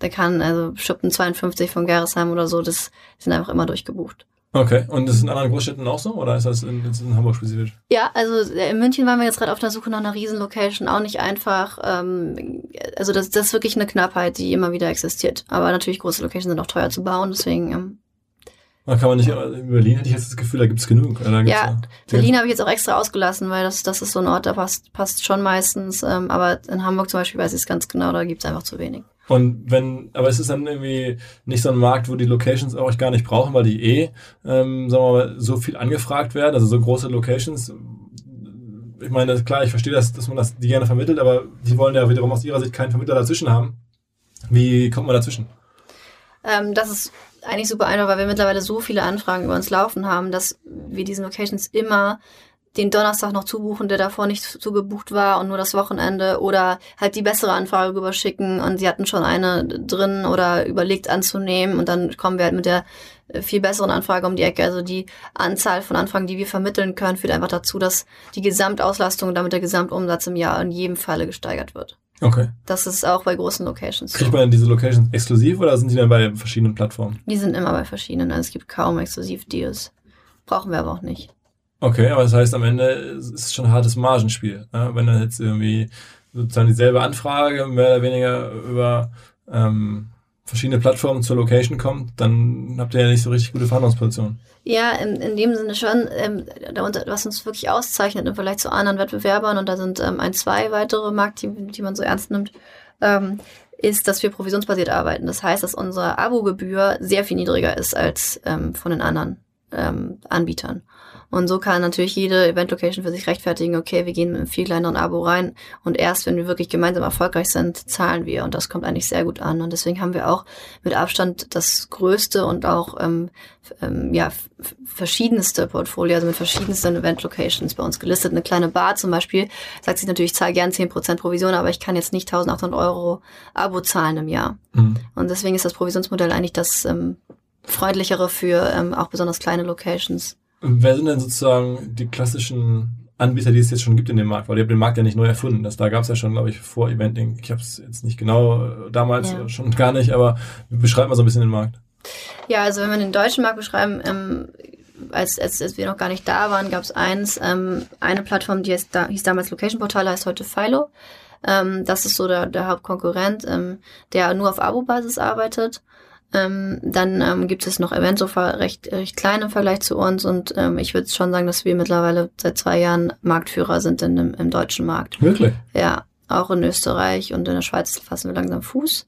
der kann, also Schuppen 52 von Gerresheim oder so, das sind einfach immer durchgebucht. Okay, und ist es in anderen Großstädten auch so oder ist das in, in Hamburg spezifisch? Ja, also äh, in München waren wir jetzt gerade auf der Suche nach einer Riesenlocation, auch nicht einfach. Ähm, also das, das ist wirklich eine Knappheit, die immer wieder existiert. Aber natürlich große Locations sind auch teuer zu bauen, deswegen. Ähm, da kann man nicht, in Berlin hätte ich jetzt das Gefühl, da gibt es genug. Da gibt's ja, Berlin habe ich jetzt auch extra ausgelassen, weil das, das ist so ein Ort, da passt, passt schon meistens. Ähm, aber in Hamburg zum Beispiel weiß ich es ganz genau, da gibt es einfach zu wenig. Und wenn, aber es ist dann irgendwie nicht so ein Markt, wo die Locations euch gar nicht brauchen, weil die eh, ähm, sagen wir mal, so viel angefragt werden, also so große Locations. Ich meine, klar, ich verstehe das, dass man das die gerne vermittelt, aber die wollen ja wiederum aus ihrer Sicht keinen Vermittler dazwischen haben. Wie kommt man dazwischen? Ähm, das ist eigentlich super einfach, weil wir mittlerweile so viele Anfragen über uns laufen haben, dass wir diesen Locations immer den Donnerstag noch zubuchen, der davor nicht zugebucht war und nur das Wochenende oder halt die bessere Anfrage rüberschicken und sie hatten schon eine drin oder überlegt anzunehmen und dann kommen wir halt mit der äh, viel besseren Anfrage um die Ecke. Also die Anzahl von Anfragen, die wir vermitteln können, führt einfach dazu, dass die Gesamtauslastung und damit der Gesamtumsatz im Jahr in jedem Falle gesteigert wird. Okay. Das ist auch bei großen Locations. Kriegt man diese Locations exklusiv oder sind die dann bei verschiedenen Plattformen? Die sind immer bei verschiedenen. Also es gibt kaum Exklusiv-Deals. Brauchen wir aber auch nicht. Okay, aber das heißt, am Ende ist es schon ein hartes Margenspiel. Ne? Wenn dann jetzt irgendwie sozusagen dieselbe Anfrage mehr oder weniger über ähm, verschiedene Plattformen zur Location kommt, dann habt ihr ja nicht so richtig gute Verhandlungspositionen. Ja, in, in dem Sinne schon, ähm, was uns wirklich auszeichnet im Vergleich zu anderen Wettbewerbern, und da sind ähm, ein, zwei weitere Marktteams, die man so ernst nimmt, ähm, ist, dass wir provisionsbasiert arbeiten. Das heißt, dass unsere Abo-Gebühr sehr viel niedriger ist als ähm, von den anderen ähm, Anbietern. Und so kann natürlich jede Event-Location für sich rechtfertigen, okay, wir gehen mit einem viel kleineren Abo rein und erst, wenn wir wirklich gemeinsam erfolgreich sind, zahlen wir. Und das kommt eigentlich sehr gut an. Und deswegen haben wir auch mit Abstand das größte und auch ähm, ähm, ja, verschiedenste Portfolio, also mit verschiedensten Event-Locations bei uns gelistet. Eine kleine Bar zum Beispiel sagt sich natürlich, ich zahle gern 10% Provision, aber ich kann jetzt nicht 1800 Euro Abo zahlen im Jahr. Mhm. Und deswegen ist das Provisionsmodell eigentlich das ähm, freundlichere für ähm, auch besonders kleine Locations. Wer sind denn sozusagen die klassischen Anbieter, die es jetzt schon gibt in dem Markt? Weil ihr habt den Markt ja nicht neu erfunden. Das, da gab es ja schon, glaube ich, vor Eventing. Ich habe es jetzt nicht genau äh, damals ja. schon gar nicht, aber beschreibt mal so ein bisschen den Markt. Ja, also wenn wir den deutschen Markt beschreiben, ähm, als, als, als wir noch gar nicht da waren, gab es eins, ähm, eine Plattform, die da, hieß damals Location Portal, heißt heute Philo. Ähm, das ist so der, der Hauptkonkurrent, ähm, der nur auf Abo-Basis arbeitet. Ähm, dann ähm, gibt es noch Eventsofa, recht, recht klein im Vergleich zu uns und ähm, ich würde schon sagen, dass wir mittlerweile seit zwei Jahren Marktführer sind in dem, im deutschen Markt. Wirklich? Ja, auch in Österreich und in der Schweiz fassen wir langsam Fuß.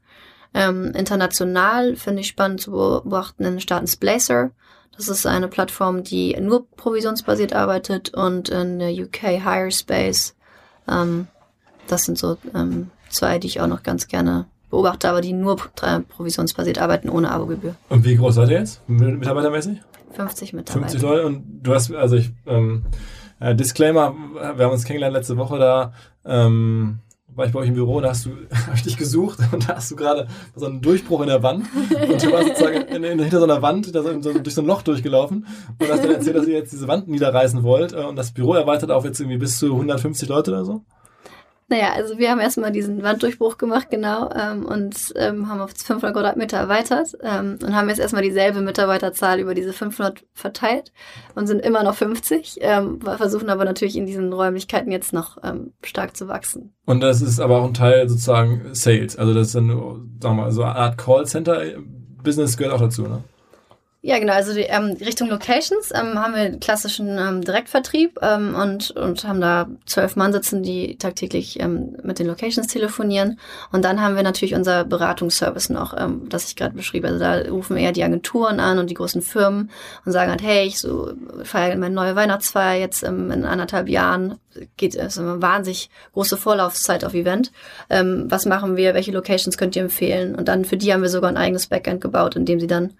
Ähm, international finde ich spannend zu beobachten in den Staaten Splacer. Das ist eine Plattform, die nur provisionsbasiert arbeitet und in der UK Hirespace. Ähm, das sind so ähm, zwei, die ich auch noch ganz gerne beobachte, aber die nur provisionsbasiert arbeiten, ohne Abogebühr. Und wie groß seid ihr jetzt, mitarbeitermäßig? 50 Mitarbeiter. 50 Leute und du hast, also ich, ähm, äh, Disclaimer, wir haben uns kennengelernt letzte Woche da, ähm, war ich bei euch im Büro, da hast du, habe ich dich gesucht und da hast du gerade so einen Durchbruch in der Wand und du warst sozusagen in, in, hinter so einer Wand da so, durch so ein Loch durchgelaufen und hast dann erzählt, dass ihr jetzt diese Wand niederreißen wollt äh, und das Büro erweitert auf jetzt irgendwie bis zu 150 Leute oder so? Naja, also wir haben erstmal diesen Wanddurchbruch gemacht, genau, ähm, und ähm, haben auf 500 Quadratmeter erweitert ähm, und haben jetzt erstmal dieselbe Mitarbeiterzahl über diese 500 verteilt und sind immer noch 50, ähm, versuchen aber natürlich in diesen Räumlichkeiten jetzt noch ähm, stark zu wachsen. Und das ist aber auch ein Teil sozusagen Sales, also das ist dann, sagen wir mal, so eine Art Callcenter-Business gehört auch dazu, ne? Ja, genau. Also die, ähm, Richtung Locations ähm, haben wir klassischen ähm, Direktvertrieb ähm, und, und haben da zwölf Mann sitzen, die tagtäglich ähm, mit den Locations telefonieren. Und dann haben wir natürlich unser Beratungsservice noch, ähm, das ich gerade beschrieb. Also da rufen eher die Agenturen an und die großen Firmen und sagen halt, hey, ich so feiere meine neue Weihnachtsfeier jetzt ähm, in anderthalb Jahren. Geht also eine wahnsinnig große Vorlaufzeit auf Event. Ähm, was machen wir? Welche Locations könnt ihr empfehlen? Und dann für die haben wir sogar ein eigenes Backend gebaut, in dem sie dann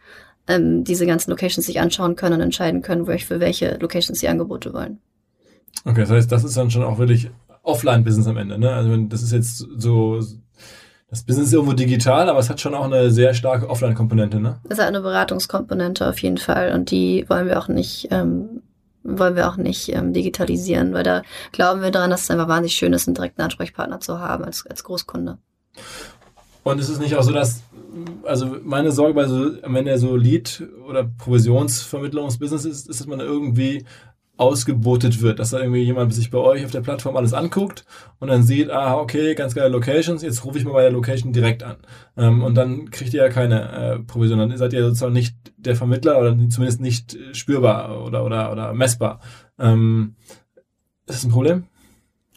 ähm, diese ganzen Locations sich anschauen können und entscheiden können, wo ich für welche Locations sie Angebote wollen. Okay, das heißt, das ist dann schon auch wirklich Offline-Business am Ende. Ne? Also das ist jetzt so, das Business ist irgendwo digital, aber es hat schon auch eine sehr starke Offline-Komponente. Ne? Es hat eine Beratungskomponente auf jeden Fall und die wollen wir auch nicht ähm, wollen wir auch nicht ähm, digitalisieren, weil da glauben wir daran, dass es einfach wahnsinnig schön ist, einen direkten Ansprechpartner zu haben als, als Großkunde. Und ist es nicht auch so, dass, also meine Sorge bei so, am Ende so Lead- oder Provisionsvermittlungsbusiness ist, ist, dass man irgendwie ausgebotet wird, dass da irgendwie jemand sich bei euch auf der Plattform alles anguckt und dann sieht, ah, okay, ganz geile Locations, jetzt rufe ich mal bei der Location direkt an. Ähm, und dann kriegt ihr ja keine äh, Provision. Dann seid ihr sozusagen nicht der Vermittler oder zumindest nicht spürbar oder, oder, oder messbar. Ähm, ist das ein Problem?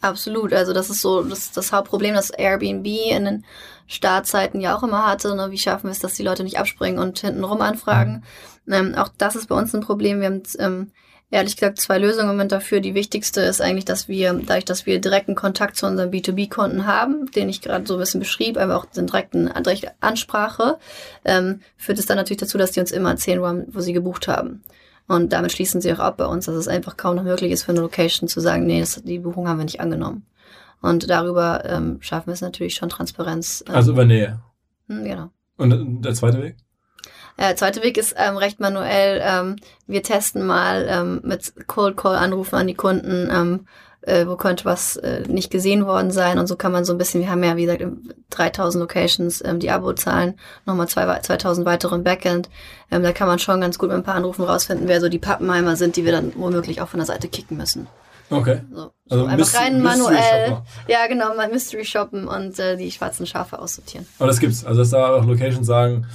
Absolut. Also das ist so das, das Hauptproblem, das Airbnb in den Startzeiten ja auch immer hatte. Ne? Wie schaffen wir es, dass die Leute nicht abspringen und hintenrum anfragen? Ähm, auch das ist bei uns ein Problem. Wir haben ähm, ehrlich gesagt zwei Lösungen dafür. Die wichtigste ist eigentlich, dass wir, dadurch, dass wir direkten Kontakt zu unseren B2B-Kunden haben, den ich gerade so ein bisschen beschrieb, aber auch den direkten direkte Ansprache, ähm, führt es dann natürlich dazu, dass die uns immer erzählen, wo, wo sie gebucht haben. Und damit schließen sie auch ab bei uns, dass es einfach kaum noch möglich ist für eine Location zu sagen, nee, das, die Buchung haben wir nicht angenommen. Und darüber ähm, schaffen wir es natürlich schon Transparenz. Ähm, also über Nähe. Hm, genau. Und der zweite Weg? Der äh, zweite Weg ist ähm, recht manuell. Ähm, wir testen mal ähm, mit Cold Call Anrufen an die Kunden, ähm, äh, wo könnte was äh, nicht gesehen worden sein. Und so kann man so ein bisschen, wir haben ja, wie gesagt, 3000 Locations, ähm, die Abo-Zahlen, nochmal zwei, 2000 weitere im Backend. Ähm, da kann man schon ganz gut mit ein paar Anrufen rausfinden, wer so die Pappenheimer sind, die wir dann womöglich auch von der Seite kicken müssen. Okay. So, also so einfach rein manuell. Ja, genau, mal Mystery shoppen und äh, die schwarzen Schafe aussortieren. Aber das gibt's. Also dass da auch Locations sagen,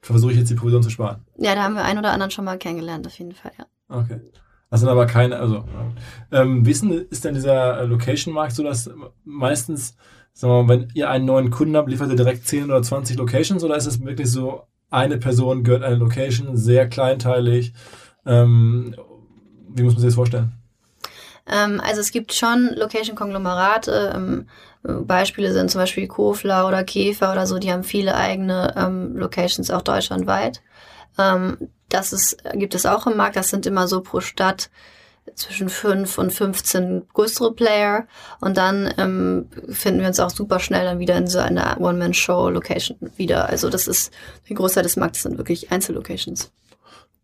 versuche ich jetzt die Provision zu sparen. Ja, da haben wir einen oder anderen schon mal kennengelernt, auf jeden Fall, ja. Okay. Das sind aber keine, also, ähm, wissen, ist denn dieser Location-Markt so, dass meistens, sagen wir mal, wenn ihr einen neuen Kunden habt, liefert ihr direkt 10 oder 20 Locations oder ist es wirklich so, eine Person gehört eine Location, sehr kleinteilig? Ähm, wie muss man sich das vorstellen? Ähm, also es gibt schon Location-Konglomerate. Ähm, Beispiele sind zum Beispiel Kofler oder Käfer oder so, die haben viele eigene ähm, Locations auch deutschlandweit. Das ist, gibt es auch im Markt. Das sind immer so pro Stadt zwischen 5 und 15 größere Player. Und dann ähm, finden wir uns auch super schnell dann wieder in so einer One-Man-Show-Location wieder. Also das ist, die Großteil des Marktes sind wirklich Einzellocations.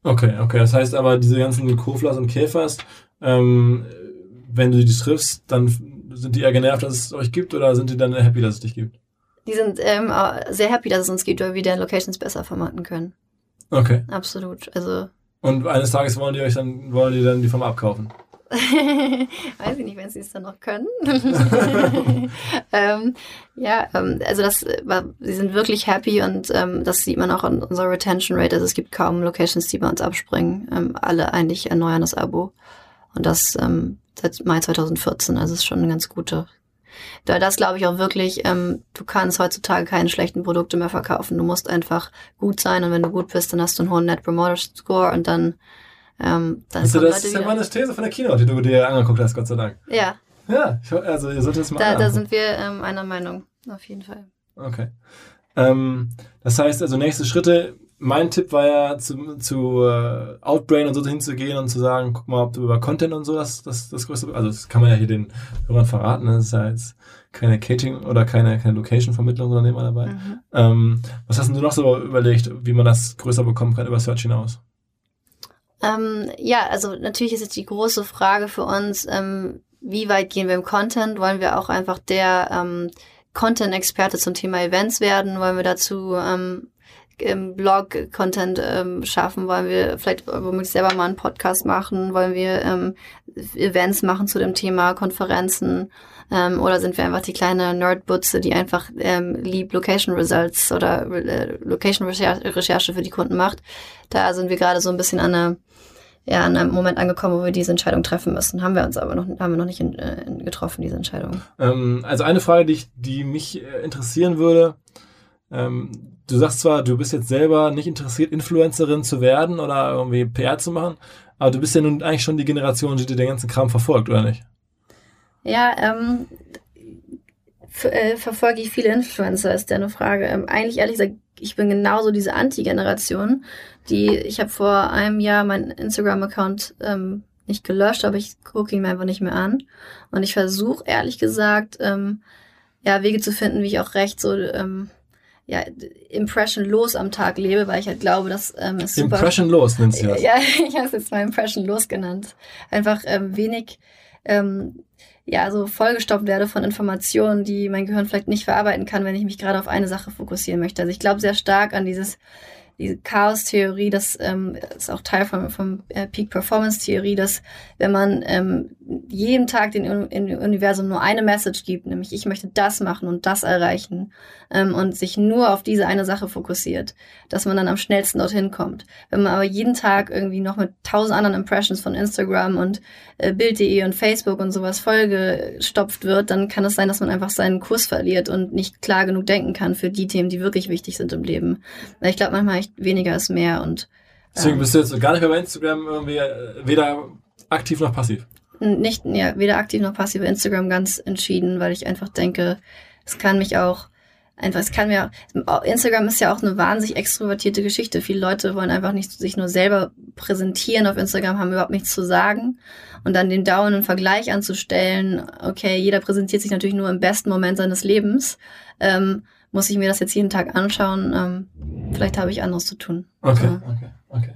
Okay, okay. Das heißt aber, diese ganzen Koflers und Käfers, ähm, wenn du die triffst, dann sind die eher genervt, dass es euch gibt oder sind die dann happy, dass es dich gibt? Die sind ähm, sehr happy, dass es uns gibt, weil wir deren Locations besser vermarkten können. Okay. Absolut. Also. Und eines Tages wollen die euch dann, wollen die dann die Firma abkaufen? Weiß ich nicht, wenn sie es dann noch können. ähm, ja, ähm, also das, sie sind wirklich happy und ähm, das sieht man auch an unserer Retention Rate. Also es gibt kaum Locations, die bei uns abspringen. Ähm, alle eigentlich erneuern das Abo. Und das ähm, seit Mai 2014. Also es ist schon eine ganz gute. Da das glaube ich auch wirklich, ähm, du kannst heutzutage keine schlechten Produkte mehr verkaufen. Du musst einfach gut sein und wenn du gut bist, dann hast du einen hohen Net Promoter Score und dann ähm, dann also das ist ja meine These von der Keynote, die du dir angeguckt hast, Gott sei Dank. Ja. Ja, also ihr solltet es mal Da, da sind wir ähm, einer Meinung, auf jeden Fall. Okay. Ähm, das heißt also nächste Schritte, mein Tipp war ja, zu, zu uh, Outbrain und so hinzugehen und zu sagen, guck mal, ob du über Content und so das, das, das größte, also das kann man ja hier den Hörern verraten, ne? das ist ja jetzt keine Catering oder keine, keine Location-Vermittlung Unternehmer dabei. Mhm. Ähm, was hast du noch so überlegt, wie man das größer bekommen kann über Search hinaus? Ähm, ja, also natürlich ist jetzt die große Frage für uns, ähm, wie weit gehen wir im Content? Wollen wir auch einfach der ähm, Content-Experte zum Thema Events werden? Wollen wir dazu ähm, im Blog Content ähm, schaffen? Wollen wir vielleicht womöglich selber mal einen Podcast machen? Wollen wir ähm, Events machen zu dem Thema, Konferenzen? Ähm, oder sind wir einfach die kleine Nerdbutze, die einfach ähm, lieb Location Results oder äh, Location Recherche für die Kunden macht? Da sind wir gerade so ein bisschen an einer ja, an einem Moment angekommen, wo wir diese Entscheidung treffen müssen. Haben wir uns aber noch, haben wir noch nicht in, äh, in getroffen, diese Entscheidung. Ähm, also eine Frage, die, ich, die mich äh, interessieren würde, ähm, du sagst zwar, du bist jetzt selber nicht interessiert, Influencerin zu werden oder irgendwie PR zu machen, aber du bist ja nun eigentlich schon die Generation, die dir den ganzen Kram verfolgt, oder nicht? Ja, ähm, äh, verfolge ich viele Influencer, ist ja eine Frage. Ähm, eigentlich ehrlich gesagt, ich bin genauso diese Anti-Generation, die, ich habe vor einem Jahr meinen Instagram-Account ähm, nicht gelöscht, aber ich gucke ihn mir einfach nicht mehr an. Und ich versuche ehrlich gesagt, ähm, ja, Wege zu finden, wie ich auch recht so ähm, ja, impressionlos am Tag lebe, weil ich halt glaube, dass ähm, es super... Impressionlos nennt sie das. Ja, ich habe es jetzt mal impressionlos genannt. Einfach ähm, wenig ähm, ja, so vollgestopft werde von Informationen, die mein Gehirn vielleicht nicht verarbeiten kann, wenn ich mich gerade auf eine Sache fokussieren möchte. Also ich glaube sehr stark an dieses diese Chaos-Theorie, das ähm, ist auch Teil von, vom äh, Peak-Performance-Theorie, dass wenn man ähm, jeden Tag in, Universum nur eine Message gibt, nämlich ich möchte das machen und das erreichen ähm, und sich nur auf diese eine Sache fokussiert, dass man dann am schnellsten dorthin kommt. Wenn man aber jeden Tag irgendwie noch mit tausend anderen Impressions von Instagram und äh, Bild.de und Facebook und sowas vollgestopft wird, dann kann es sein, dass man einfach seinen Kurs verliert und nicht klar genug denken kann für die Themen, die wirklich wichtig sind im Leben. Weil ich glaube manchmal, ich weniger ist mehr und Deswegen bist du jetzt gar nicht mehr bei Instagram irgendwie äh, weder aktiv noch passiv. Nicht, ja, weder aktiv noch passiv bei Instagram ganz entschieden, weil ich einfach denke, es kann mich auch einfach, es kann mir, Instagram ist ja auch eine wahnsinnig extrovertierte Geschichte. Viele Leute wollen einfach nicht sich nur selber präsentieren auf Instagram, haben überhaupt nichts zu sagen. Und dann den dauernden Vergleich anzustellen, okay, jeder präsentiert sich natürlich nur im besten Moment seines Lebens. Ähm, muss ich mir das jetzt jeden Tag anschauen. Ähm, vielleicht habe ich anderes zu tun. Okay, ja. okay, okay.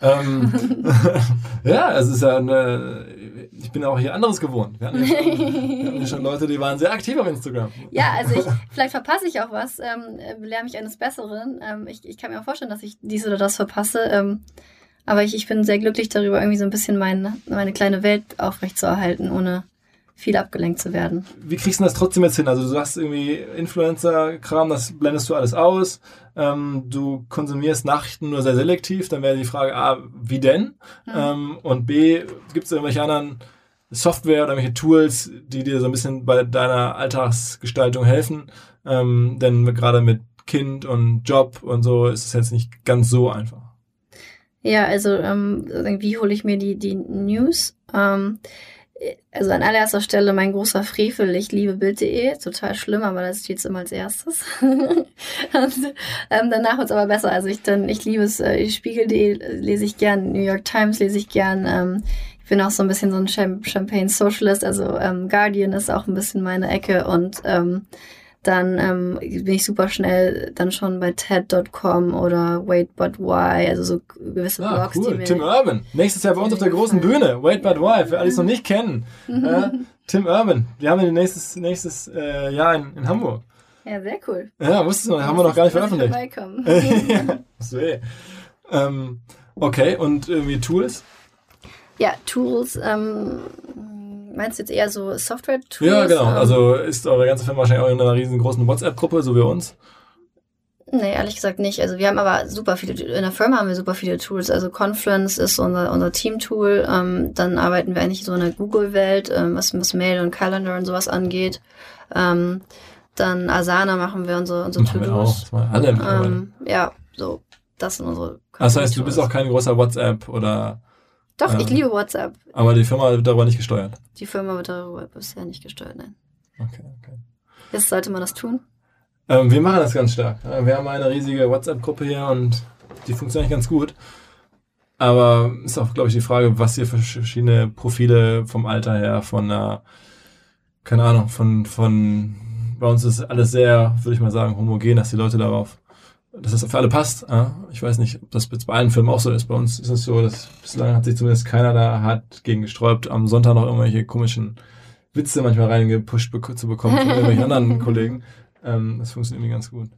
Ähm, ja, es ist ja eine, ich bin auch hier anderes gewohnt. Wir hatten, ja schon, wir hatten ja schon Leute, die waren sehr aktiv auf Instagram. Ja, also ich, vielleicht verpasse ich auch was, ähm, lerne mich eines Besseren. Ähm, ich, ich kann mir auch vorstellen, dass ich dies oder das verpasse. Ähm, aber ich, ich bin sehr glücklich darüber, irgendwie so ein bisschen mein, meine kleine Welt aufrechtzuerhalten, ohne viel abgelenkt zu werden. Wie kriegst du das trotzdem jetzt hin? Also du hast irgendwie Influencer-Kram, das blendest du alles aus. Ähm, du konsumierst Nachrichten nur sehr selektiv. Dann wäre die Frage A, wie denn? Mhm. Ähm, und B, gibt es irgendwelche anderen Software oder irgendwelche Tools, die dir so ein bisschen bei deiner Alltagsgestaltung helfen? Ähm, denn gerade mit Kind und Job und so ist es jetzt nicht ganz so einfach. Ja, also ähm, wie hole ich mir die, die News? Ähm, also an allererster Stelle mein großer Frevel, ich liebe Bild.de, total schlimm, aber das steht immer als erstes. und, ähm, danach wird es aber besser. Also ich dann, ich liebe es, äh, Spiegel.de lese ich gern, New York Times lese ich gern. Ähm, ich bin auch so ein bisschen so ein Champagne Socialist, also ähm, Guardian ist auch ein bisschen meine Ecke und ähm, dann ähm, bin ich super schnell dann schon bei TED.com oder Wait But Why, also so gewisse ah, Blogs. Cool. Tim Urban, nächstes Jahr bei uns auf der großen Bühne. Wait But Why, für alle, die es noch nicht kennen. äh, Tim Urban, wir haben ihn nächstes, nächstes äh, Jahr in, in Hamburg. Ja, sehr cool. Ja, wusstest du, haben wir noch gar nicht veröffentlicht. Ja, so, eh. ähm, okay, und irgendwie Tools? Ja, Tools, ähm, Meinst du jetzt eher so Software-Tools? Ja, genau. Ähm, also ist eure ganze Firma wahrscheinlich auch in einer riesengroßen WhatsApp-Gruppe, so wie uns? Nee, ehrlich gesagt nicht. Also wir haben aber super viele, in der Firma haben wir super viele Tools. Also Confluence ist unser, unser Team-Tool. Ähm, dann arbeiten wir eigentlich so in der Google-Welt, ähm, was, was Mail und Calendar und sowas angeht. Ähm, dann Asana machen wir unsere, unsere To-Dos. Alle ähm, Ja, so, das sind unsere Das heißt, du bist auch kein großer WhatsApp oder doch, ähm, ich liebe WhatsApp. Aber die Firma wird darüber nicht gesteuert. Die Firma wird darüber bisher nicht gesteuert, nein. Okay, okay. Jetzt sollte man das tun? Ähm, wir machen das ganz stark. Wir haben eine riesige WhatsApp-Gruppe hier und die funktioniert ganz gut. Aber ist auch, glaube ich, die Frage, was ihr für verschiedene Profile vom Alter her, von einer, keine Ahnung, von, von, bei uns ist alles sehr, würde ich mal sagen, homogen, dass die Leute darauf dass das für alle passt. Ich weiß nicht, ob das bei allen Filmen auch so ist. Bei uns ist es so, dass bislang hat sich zumindest keiner da hat gegen gesträubt, am Sonntag noch irgendwelche komischen Witze manchmal reingepusht zu bekommen von irgendwelchen anderen Kollegen. Ähm, das funktioniert irgendwie ganz gut.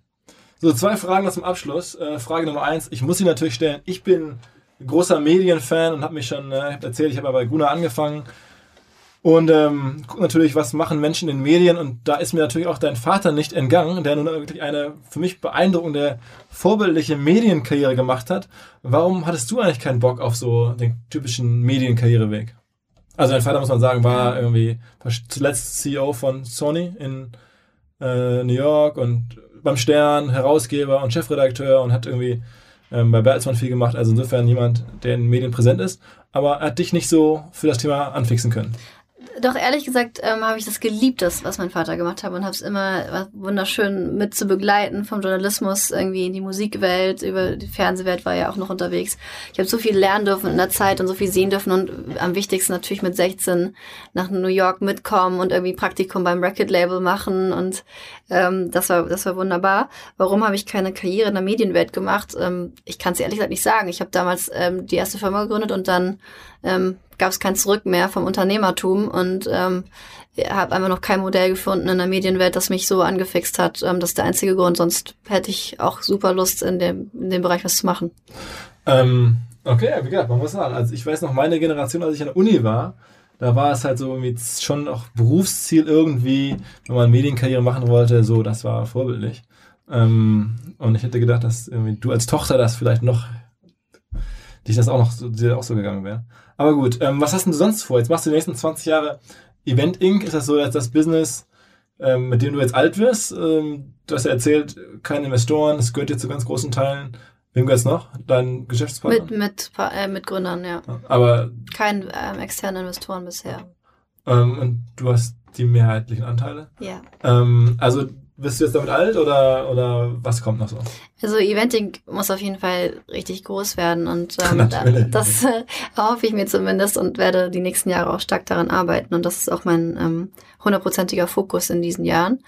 So, zwei Fragen noch zum Abschluss. Äh, Frage Nummer eins, ich muss sie natürlich stellen. Ich bin großer Medienfan und habe mich schon äh, erzählt, ich habe bei Guna angefangen und ähm, guck natürlich, was machen Menschen in Medien. Und da ist mir natürlich auch dein Vater nicht entgangen, der nun wirklich eine für mich beeindruckende, vorbildliche Medienkarriere gemacht hat. Warum hattest du eigentlich keinen Bock auf so den typischen Medienkarriereweg? Also dein Vater, muss man sagen, war irgendwie zuletzt CEO von Sony in äh, New York und beim Stern, Herausgeber und Chefredakteur und hat irgendwie ähm, bei Bertelsmann viel gemacht. Also insofern jemand, der in Medien präsent ist. Aber er hat dich nicht so für das Thema anfixen können Doch, ehrlich gesagt ähm, habe ich das geliebt, das, was mein Vater gemacht hat und habe es immer wunderschön mit zu begleiten, vom Journalismus irgendwie in die Musikwelt, über die Fernsehwelt war ja auch noch unterwegs. Ich habe so viel lernen dürfen in der Zeit und so viel sehen dürfen und am wichtigsten natürlich mit 16 nach New York mitkommen und irgendwie Praktikum beim Record-Label machen und ähm, das war das war wunderbar. Warum habe ich keine Karriere in der Medienwelt gemacht? Ähm, ich kann es ehrlich gesagt nicht sagen. Ich habe damals ähm, die erste Firma gegründet und dann ähm, gab es kein Zurück mehr vom Unternehmertum und ähm, habe einfach noch kein Modell gefunden in der Medienwelt, das mich so angefixt hat. Ähm, das ist der einzige Grund. Sonst hätte ich auch super Lust, in dem, in dem Bereich was zu machen. Ähm, okay, wie gesagt, man muss sagen, also ich weiß noch, meine Generation, als ich an der Uni war, da war es halt so irgendwie schon auch Berufsziel irgendwie, wenn man Medienkarriere machen wollte, so, das war vorbildlich. Ähm, und ich hätte gedacht, dass du als Tochter das vielleicht noch, dich das auch noch dir auch so gegangen wäre. Aber gut, ähm, was hast du sonst vor? Jetzt machst du die nächsten 20 Jahre Event Inc. Ist das so jetzt das Business, ähm, mit dem du jetzt alt wirst? Ähm, du hast ja erzählt, keine Investoren, es gehört dir zu ganz großen Teilen. Wem gehört es noch? Dein Geschäftspartner? Mit, mit, äh, mit Gründern, ja. Aber. Keine ähm, externen Investoren bisher. Ähm, und du hast die mehrheitlichen Anteile? Ja. Ähm, also bist du jetzt damit alt oder, oder was kommt noch so? Also Eventing muss auf jeden Fall richtig groß werden und ähm, das äh, erhoffe ich mir zumindest und werde die nächsten Jahre auch stark daran arbeiten und das ist auch mein ähm, hundertprozentiger ähm, Fokus in diesen Jahren.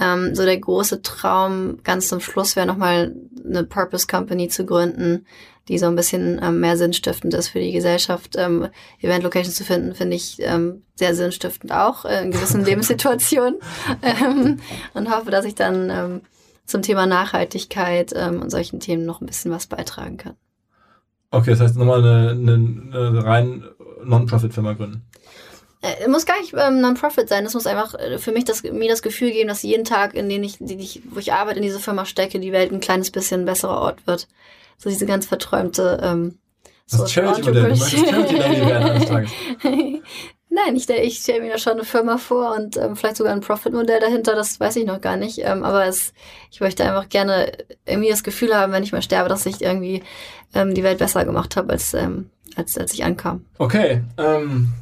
Ähm, so der große Traum ganz zum Schluss wäre nochmal eine Purpose Company zu gründen, die so ein bisschen ähm, mehr sinnstiftend ist für die Gesellschaft. Ähm, Event Locations zu finden, finde ich ähm, sehr sinnstiftend auch äh, in gewissen Lebenssituationen. ähm, und hoffe, dass ich dann ähm, zum Thema Nachhaltigkeit ähm, und solchen Themen noch ein bisschen was beitragen kann. Okay, das heißt nochmal eine, eine, eine rein Non-Profit-Firma gründen. Äh, muss gar nicht ähm, Non-Profit sein. Es muss einfach äh, für mich das, mir das Gefühl geben, dass jeden Tag, in dem ich, ich, wo ich arbeite, in diese Firma stecke, die Welt ein kleines bisschen ein besserer Ort wird so diese ganz verträumte ähm, das so Charity-Modell, du möchtest Charity-Lady werden eines Tages. Nein, ich, ich stelle mir da schon eine Firma vor und ähm, vielleicht sogar ein Profit-Modell dahinter, das weiß ich noch gar nicht. Ähm, aber es, ich möchte einfach gerne irgendwie das Gefühl haben, wenn ich mal sterbe, dass ich irgendwie ähm, die Welt besser gemacht habe, als, ähm, als, als ich ankam. Okay, ähm,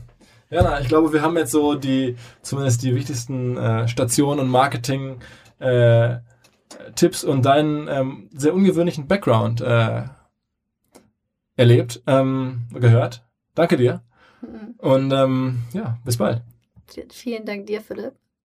ja, ich glaube, wir haben jetzt so die, zumindest die wichtigsten äh, Stationen und Marketing äh, Tipps und deinen ähm, sehr ungewöhnlichen Background äh, erlebt, ähm, gehört. Danke dir. Mhm. Und ähm, ja, bis bald. Vielen Dank dir, Philipp.